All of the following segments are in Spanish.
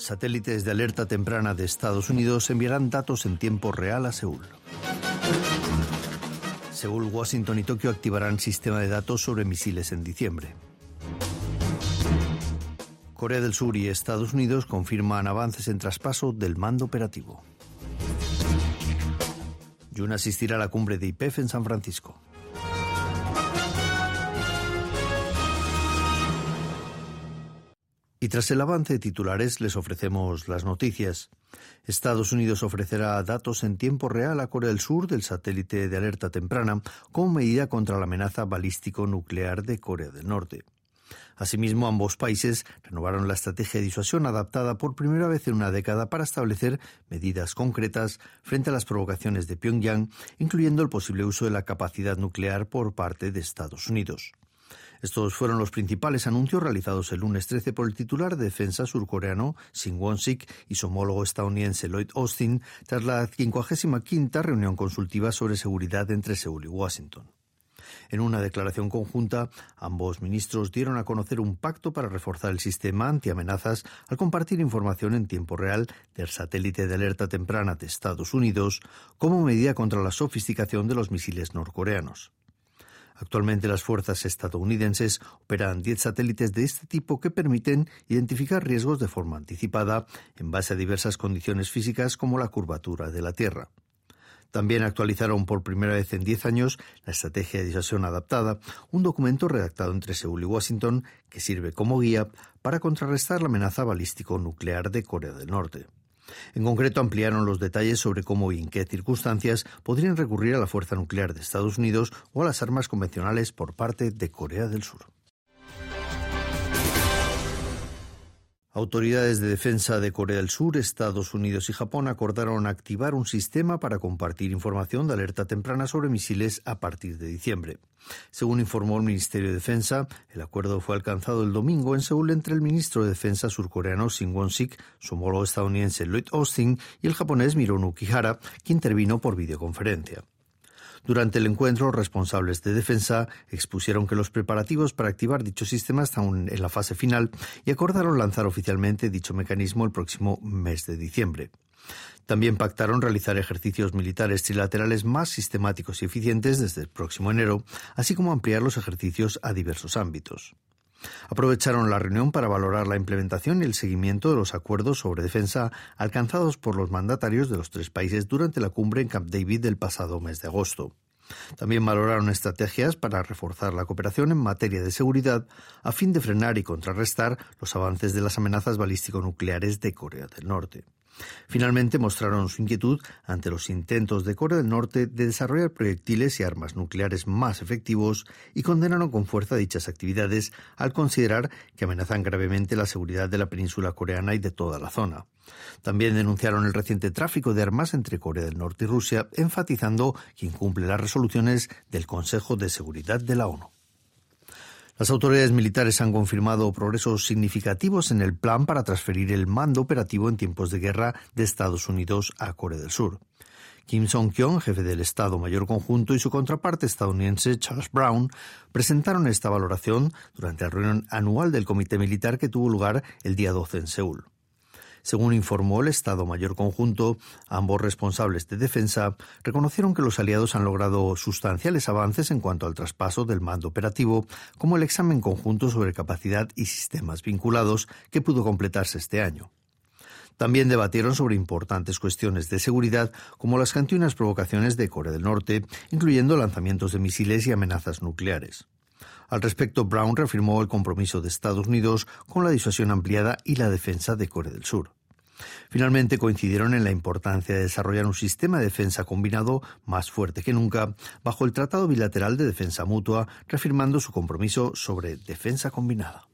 Satélites de alerta temprana de Estados Unidos enviarán datos en tiempo real a Seúl. Seúl, Washington y Tokio activarán sistema de datos sobre misiles en diciembre. Corea del Sur y Estados Unidos confirman avances en traspaso del mando operativo. Jun asistirá a la cumbre de IPEF en San Francisco. Y tras el avance de titulares les ofrecemos las noticias. Estados Unidos ofrecerá datos en tiempo real a Corea del Sur del satélite de alerta temprana como medida contra la amenaza balístico nuclear de Corea del Norte. Asimismo, ambos países renovaron la estrategia de disuasión adaptada por primera vez en una década para establecer medidas concretas frente a las provocaciones de Pyongyang, incluyendo el posible uso de la capacidad nuclear por parte de Estados Unidos. Estos fueron los principales anuncios realizados el lunes 13 por el titular de defensa surcoreano Shin Won-sik y su homólogo estadounidense Lloyd Austin tras la 55 reunión consultiva sobre seguridad entre Seúl y Washington. En una declaración conjunta, ambos ministros dieron a conocer un pacto para reforzar el sistema antiamenazas al compartir información en tiempo real del satélite de alerta temprana de Estados Unidos como medida contra la sofisticación de los misiles norcoreanos. Actualmente las fuerzas estadounidenses operan 10 satélites de este tipo que permiten identificar riesgos de forma anticipada en base a diversas condiciones físicas como la curvatura de la Tierra. También actualizaron por primera vez en 10 años la Estrategia de Disuasión Adaptada, un documento redactado entre Seúl y Washington que sirve como guía para contrarrestar la amenaza balístico-nuclear de Corea del Norte. En concreto, ampliaron los detalles sobre cómo y en qué circunstancias podrían recurrir a la fuerza nuclear de Estados Unidos o a las armas convencionales por parte de Corea del Sur. Autoridades de defensa de Corea del Sur, Estados Unidos y Japón acordaron activar un sistema para compartir información de alerta temprana sobre misiles a partir de diciembre. Según informó el Ministerio de Defensa, el acuerdo fue alcanzado el domingo en Seúl entre el ministro de Defensa surcoreano Shin Won-sik, su homólogo estadounidense Lloyd Austin y el japonés Mirono Kihara, que intervino por videoconferencia. Durante el encuentro, responsables de defensa expusieron que los preparativos para activar dicho sistema están en la fase final y acordaron lanzar oficialmente dicho mecanismo el próximo mes de diciembre. También pactaron realizar ejercicios militares trilaterales más sistemáticos y eficientes desde el próximo enero, así como ampliar los ejercicios a diversos ámbitos. Aprovecharon la reunión para valorar la implementación y el seguimiento de los acuerdos sobre defensa alcanzados por los mandatarios de los tres países durante la cumbre en Camp David del pasado mes de agosto. También valoraron estrategias para reforzar la cooperación en materia de seguridad a fin de frenar y contrarrestar los avances de las amenazas balístico-nucleares de Corea del Norte. Finalmente mostraron su inquietud ante los intentos de Corea del Norte de desarrollar proyectiles y armas nucleares más efectivos y condenaron con fuerza dichas actividades al considerar que amenazan gravemente la seguridad de la península coreana y de toda la zona. También denunciaron el reciente tráfico de armas entre Corea del Norte y Rusia, enfatizando que incumple las resoluciones del Consejo de Seguridad de la ONU. Las autoridades militares han confirmado progresos significativos en el plan para transferir el mando operativo en tiempos de guerra de Estados Unidos a Corea del Sur. Kim Song-kyung, jefe del Estado Mayor Conjunto, y su contraparte estadounidense Charles Brown presentaron esta valoración durante la reunión anual del Comité Militar que tuvo lugar el día 12 en Seúl. Según informó el Estado Mayor Conjunto, ambos responsables de defensa reconocieron que los aliados han logrado sustanciales avances en cuanto al traspaso del mando operativo, como el examen conjunto sobre capacidad y sistemas vinculados que pudo completarse este año. También debatieron sobre importantes cuestiones de seguridad, como las continuas provocaciones de Corea del Norte, incluyendo lanzamientos de misiles y amenazas nucleares. Al respecto, Brown reafirmó el compromiso de Estados Unidos con la disuasión ampliada y la defensa de Corea del Sur. Finalmente coincidieron en la importancia de desarrollar un sistema de defensa combinado más fuerte que nunca bajo el Tratado Bilateral de Defensa Mutua, reafirmando su compromiso sobre defensa combinada.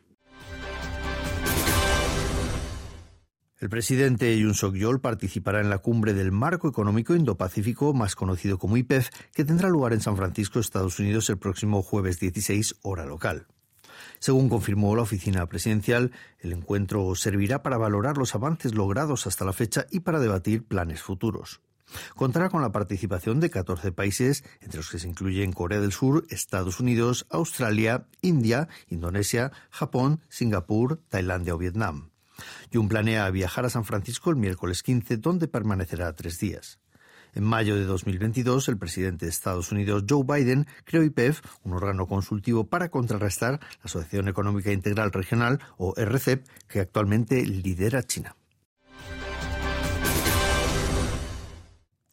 El presidente Yoon Suk-yeol participará en la cumbre del Marco Económico Indo-Pacífico, más conocido como IPEF, que tendrá lugar en San Francisco, Estados Unidos, el próximo jueves 16, hora local. Según confirmó la oficina presidencial, el encuentro servirá para valorar los avances logrados hasta la fecha y para debatir planes futuros. Contará con la participación de 14 países, entre los que se incluyen Corea del Sur, Estados Unidos, Australia, India, Indonesia, Japón, Singapur, Tailandia o Vietnam. Jun planea viajar a San Francisco el miércoles 15, donde permanecerá tres días. En mayo de 2022, el presidente de Estados Unidos, Joe Biden, creó IPEF, un órgano consultivo para contrarrestar la Asociación Económica Integral Regional, o RCEP, que actualmente lidera China.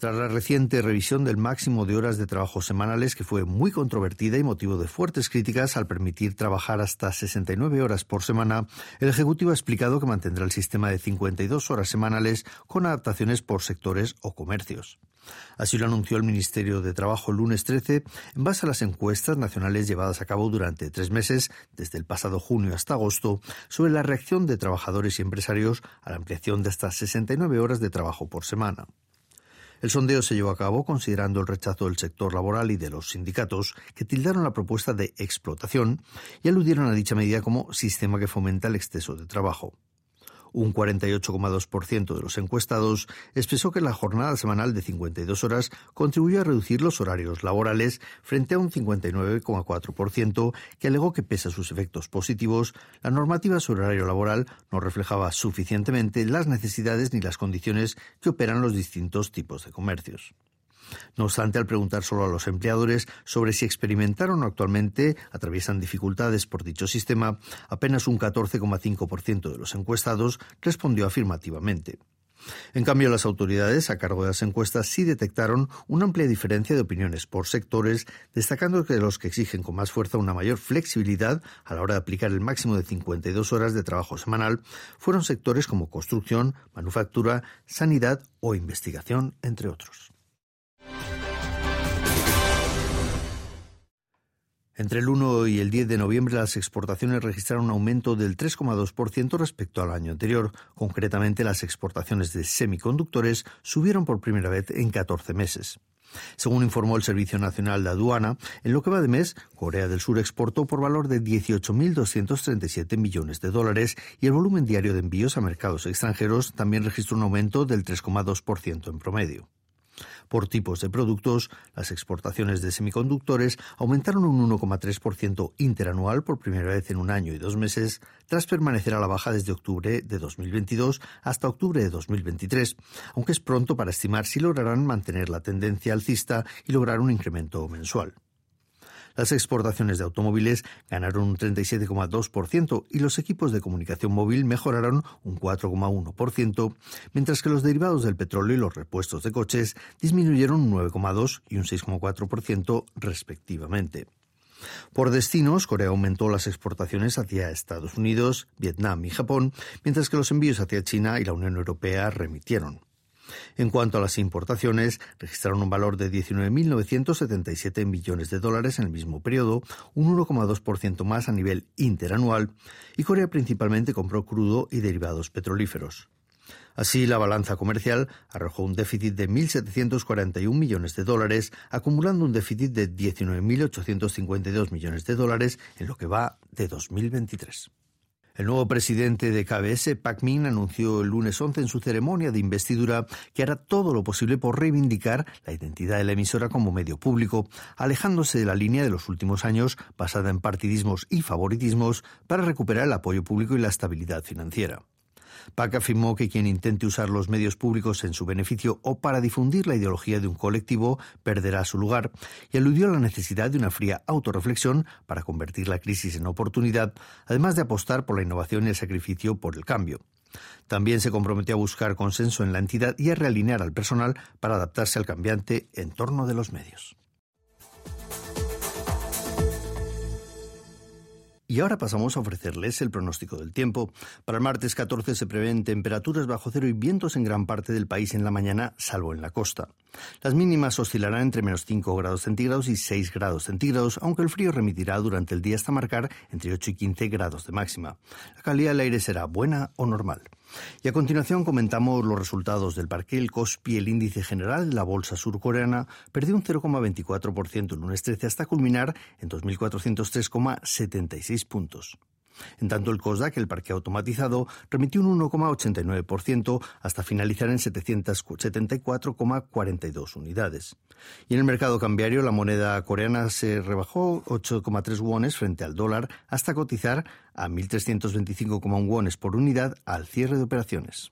Tras la reciente revisión del máximo de horas de trabajo semanales, que fue muy controvertida y motivo de fuertes críticas al permitir trabajar hasta 69 horas por semana, el Ejecutivo ha explicado que mantendrá el sistema de 52 horas semanales con adaptaciones por sectores o comercios. Así lo anunció el Ministerio de Trabajo el lunes 13, en base a las encuestas nacionales llevadas a cabo durante tres meses, desde el pasado junio hasta agosto, sobre la reacción de trabajadores y empresarios a la ampliación de estas 69 horas de trabajo por semana. El sondeo se llevó a cabo considerando el rechazo del sector laboral y de los sindicatos, que tildaron la propuesta de explotación y aludieron a dicha medida como sistema que fomenta el exceso de trabajo. Un 48,2% de los encuestados expresó que la jornada semanal de 52 horas contribuyó a reducir los horarios laborales frente a un 59,4% que alegó que pese a sus efectos positivos, la normativa sobre horario laboral no reflejaba suficientemente las necesidades ni las condiciones que operan los distintos tipos de comercios. No obstante, al preguntar solo a los empleadores sobre si experimentaron o actualmente atraviesan dificultades por dicho sistema, apenas un 14,5% de los encuestados respondió afirmativamente. En cambio, las autoridades a cargo de las encuestas sí detectaron una amplia diferencia de opiniones por sectores, destacando que los que exigen con más fuerza una mayor flexibilidad a la hora de aplicar el máximo de 52 horas de trabajo semanal fueron sectores como construcción, manufactura, sanidad o investigación, entre otros. Entre el 1 y el 10 de noviembre las exportaciones registraron un aumento del 3,2% respecto al año anterior. Concretamente, las exportaciones de semiconductores subieron por primera vez en 14 meses. Según informó el Servicio Nacional de Aduana, en lo que va de mes, Corea del Sur exportó por valor de 18.237 millones de dólares y el volumen diario de envíos a mercados extranjeros también registró un aumento del 3,2% en promedio. Por tipos de productos, las exportaciones de semiconductores aumentaron un 1,3% interanual por primera vez en un año y dos meses, tras permanecer a la baja desde octubre de 2022 hasta octubre de 2023, aunque es pronto para estimar si lograrán mantener la tendencia alcista y lograr un incremento mensual. Las exportaciones de automóviles ganaron un 37,2% y los equipos de comunicación móvil mejoraron un 4,1%, mientras que los derivados del petróleo y los repuestos de coches disminuyeron un 9,2% y un 6,4% respectivamente. Por destinos, Corea aumentó las exportaciones hacia Estados Unidos, Vietnam y Japón, mientras que los envíos hacia China y la Unión Europea remitieron. En cuanto a las importaciones, registraron un valor de 19.977 millones de dólares en el mismo periodo, un 1,2% más a nivel interanual, y Corea principalmente compró crudo y derivados petrolíferos. Así, la balanza comercial arrojó un déficit de 1.741 millones de dólares, acumulando un déficit de 19.852 millones de dólares en lo que va de 2023. El nuevo presidente de KBS, Pak Min, anunció el lunes 11 en su ceremonia de investidura que hará todo lo posible por reivindicar la identidad de la emisora como medio público, alejándose de la línea de los últimos años basada en partidismos y favoritismos para recuperar el apoyo público y la estabilidad financiera. Pac afirmó que quien intente usar los medios públicos en su beneficio o para difundir la ideología de un colectivo perderá su lugar y aludió a la necesidad de una fría autorreflexión para convertir la crisis en oportunidad, además de apostar por la innovación y el sacrificio por el cambio. También se comprometió a buscar consenso en la entidad y a realinear al personal para adaptarse al cambiante entorno de los medios. Y ahora pasamos a ofrecerles el pronóstico del tiempo. Para el martes 14 se prevén temperaturas bajo cero y vientos en gran parte del país en la mañana, salvo en la costa. Las mínimas oscilarán entre menos 5 grados centígrados y 6 grados centígrados, aunque el frío remitirá durante el día hasta marcar entre 8 y 15 grados de máxima. La calidad del aire será buena o normal. Y a continuación comentamos los resultados del parque. El Kospi, el índice general de la bolsa surcoreana, perdió un 0,24% el lunes 13 hasta culminar en 2.403,76 puntos. En tanto, el COSDAC, el parque automatizado, remitió un 1,89% hasta finalizar en 774,42 unidades. Y en el mercado cambiario, la moneda coreana se rebajó 8,3 wones frente al dólar hasta cotizar a 1.325,1 wones por unidad al cierre de operaciones.